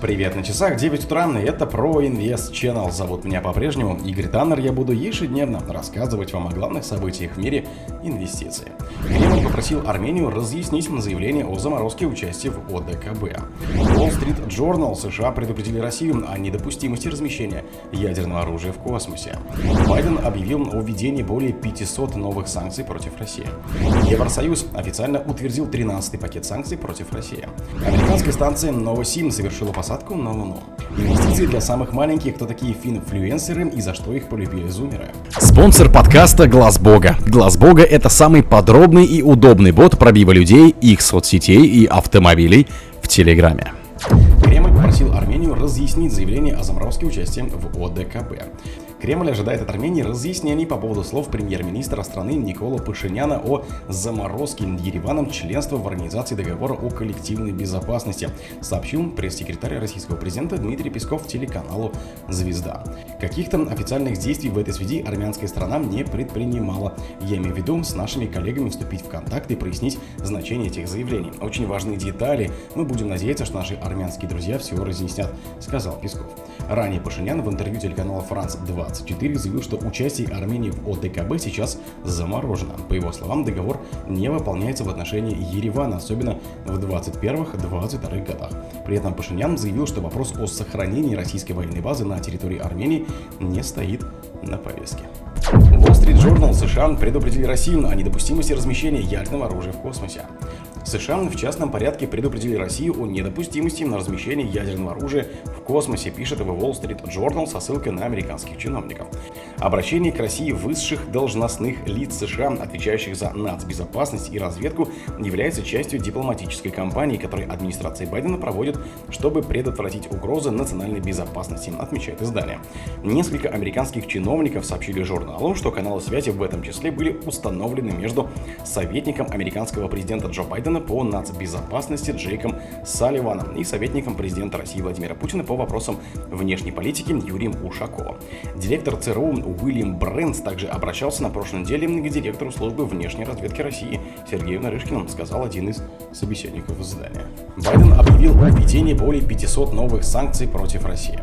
Привет на часах, 9 утра, и это про Инвест Channel. Зовут меня по-прежнему Игорь Таннер. Я буду ежедневно рассказывать вам о главных событиях в мире инвестиций. Кремль попросил Армению разъяснить заявление о заморозке участия в ОДКБ. Wall Street Journal США предупредили Россию о недопустимости размещения ядерного оружия в космосе. Байден объявил о введении более 500 новых санкций против России. Евросоюз официально утвердил 13-й пакет санкций против России. Американская станция Новосим завершила посадку посадку на Луну. Инвестиции для самых маленьких, кто такие финфлюенсеры и за что их полюбили зумеры. Спонсор подкаста Глаз Бога. Глаз Бога это самый подробный и удобный бот пробива людей, их соцсетей и автомобилей в Телеграме. Кремль попросил Армению разъяснить заявление о заморозке участия в ОДКБ. Кремль ожидает от Армении разъяснений по поводу слов премьер-министра страны Никола Пашиняна о заморозке Ереваном членства в Организации договора о коллективной безопасности, сообщил пресс-секретарь российского президента Дмитрий Песков телеканалу «Звезда». Каких-то официальных действий в этой связи армянская сторона не предпринимала. Я имею в виду с нашими коллегами вступить в контакт и прояснить значение этих заявлений. Очень важные детали. Мы будем надеяться, что наши армянские друзья все разъяснят, сказал Песков. Ранее Пашинян в интервью телеканала «Франц 2 24 заявил, что участие Армении в ОДКБ сейчас заморожено. По его словам, договор не выполняется в отношении Еревана, особенно в 21-22 годах. При этом Пашинян заявил, что вопрос о сохранении российской военной базы на территории Армении не стоит на повестке. Wall Street Journal США предупредили Россию о недопустимости размещения ядерного оружия в космосе. США в частном порядке предупредили Россию о недопустимости на размещение ядерного оружия в космосе, пишет его Wall Street Journal со ссылкой на американских чиновников. Обращение к России высших должностных лиц США, отвечающих за нацбезопасность и разведку, является частью дипломатической кампании, которую администрация Байдена проводит, чтобы предотвратить угрозы национальной безопасности, отмечает издание. Несколько американских чиновников сообщили журналу, что каналы связи в этом числе были установлены между советником американского президента Джо Байдена Байдена по нацбезопасности Джейком Салливаном и советником президента России Владимира Путина по вопросам внешней политики Юрием Ушаковым. Директор ЦРУ Уильям Брэнс также обращался на прошлой неделе к директору службы внешней разведки России Сергею Нарышкину, сказал один из собеседников издания. Байден объявил о введении более 500 новых санкций против России.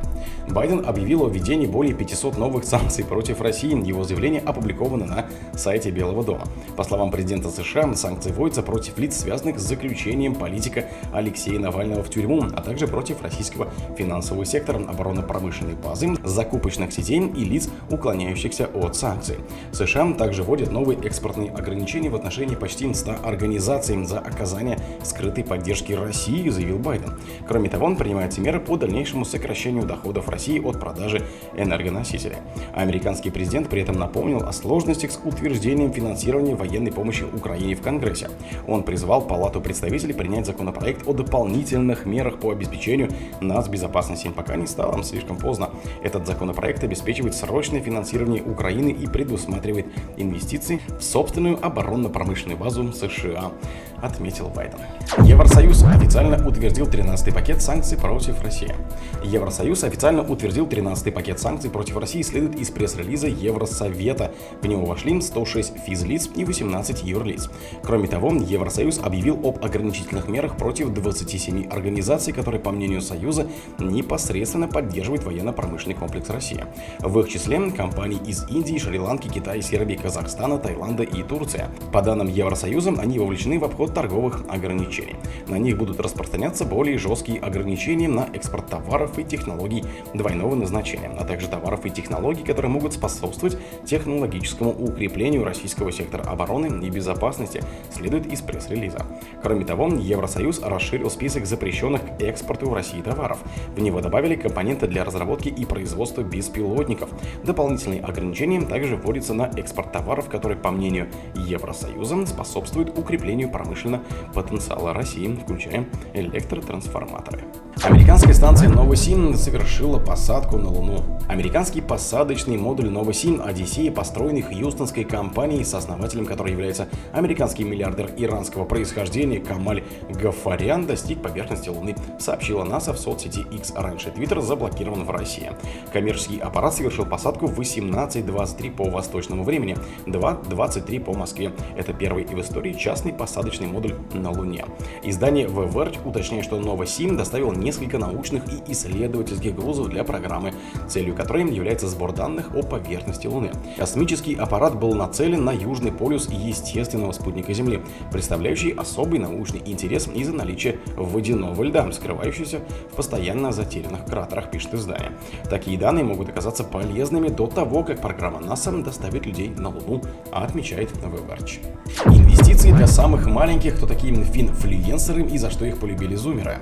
Байден объявил о введении более 500 новых санкций против России. Его заявление опубликовано на сайте Белого дома. По словам президента США, санкции вводятся против лиц, связанных с заключением политика Алексея Навального в тюрьму, а также против российского финансового сектора, оборонно-промышленной базы, закупочных сетей и лиц, уклоняющихся от санкций. США также вводят новые экспортные ограничения в отношении почти 100 организаций за оказание скрытой поддержки России, заявил Байден. Кроме того, он принимает меры по дальнейшему сокращению доходов России от продажи энергоносителей. Американский президент при этом напомнил о сложностях с утверждением финансирования военной помощи Украине в Конгрессе. Он призвал Палату представителей принять законопроект о дополнительных мерах по обеспечению нацбезопасности, пока не стало слишком поздно. Этот законопроект обеспечивает срочное финансирование Украины и предусматривает инвестиции в собственную оборонно-промышленную базу США, отметил Байден. Евросоюз официально утвердил 13-й пакет санкций против России. Евросоюз официально утвердил 13-й пакет санкций против России, следует из пресс-релиза Евросовета. В него вошли 106 физлиц и 18 юрлиц. Кроме того, Евросоюз объявил об ограничительных мерах против 27 организаций, которые, по мнению Союза, непосредственно поддерживают военно-промышленный комплекс России. В их числе компании из Индии, Шри-Ланки, Китая, Сербии, Казахстана, Таиланда и Турция. По данным Евросоюза, они вовлечены в обход торговых ограничений. На них будут распространяться более жесткие ограничения на экспорт товаров и технологий двойного назначения, а также товаров и технологий, которые могут способствовать технологическому укреплению российского сектора обороны и безопасности, следует из пресс-релиза. Кроме того, Евросоюз расширил список запрещенных к экспорту в России товаров. В него добавили компоненты для разработки и производства беспилотников. Дополнительные ограничения также вводятся на экспорт товаров, которые, по мнению Евросоюза, способствуют укреплению промышленного потенциала России, включая электротрансформаторы. Американская станция Новосим совершила посадку на Луну. Американский посадочный модуль Новосим Одиссея, построенный хьюстонской компанией, сооснователем которой является американский миллиардер иранского происхождения Камаль Гафарян, достиг поверхности Луны, сообщила НАСА в соцсети X. Раньше Твиттер заблокирован в России. Коммерческий аппарат совершил посадку в 18.23 по восточному времени, 2.23 по Москве. Это первый в истории частный посадочный модуль на Луне. Издание Verge уточняет, что Новосим доставил несколько несколько научных и исследовательских грузов для программы, целью которой является сбор данных о поверхности Луны. Космический аппарат был нацелен на Южный полюс естественного спутника Земли, представляющий особый научный интерес из-за наличия водяного льда, скрывающегося в постоянно затерянных кратерах, пишет издание. Такие данные могут оказаться полезными до того, как программа НАСА доставит людей на Луну, отмечает Веберч. Инвестиции для самых маленьких, кто такие финфлюенсеры и за что их полюбили зумеры.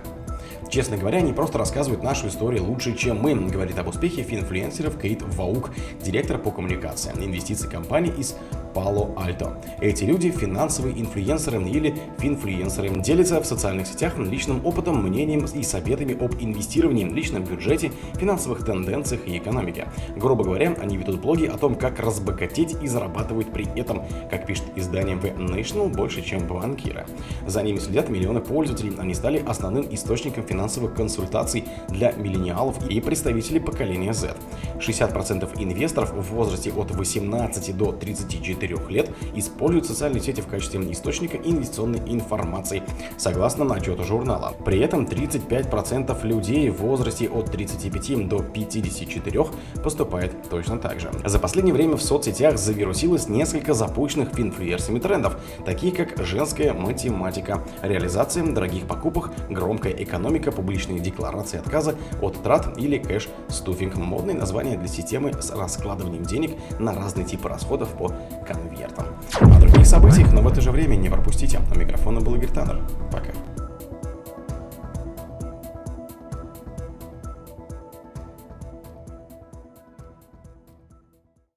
Честно говоря, они просто рассказывают нашу историю лучше, чем мы, говорит об успехе финфлюенсеров Кейт Ваук, директор по коммуникациям инвестиционной компании из Пало-Альто. Эти люди финансовые инфлюенсеры или финфлюенсеры делятся в социальных сетях личным опытом, мнением и советами об инвестировании, личном бюджете, финансовых тенденциях и экономике. Грубо говоря, они ведут блоги о том, как разбогатеть и зарабатывают при этом, как пишет издание The National, больше, чем банкиры. За ними следят миллионы пользователей, они стали основным источником финансовых консультаций для миллениалов и представителей поколения Z. 60% инвесторов в возрасте от 18 до 34 4 лет используют социальные сети в качестве источника инвестиционной информации, согласно отчету журнала. При этом 35% людей в возрасте от 35 до 54 поступает точно так же. За последнее время в соцсетях завирусилось несколько запущенных инфлюенсерами трендов, такие как женская математика, реализация дорогих покупок, громкая экономика, публичные декларации отказа от трат или кэш-стуфинг. Модные названия для системы с раскладыванием денег на разные типы расходов по конвертом. О других событиях, но в это же время не пропустите. У микрофона был Игорь Таннер. Пока.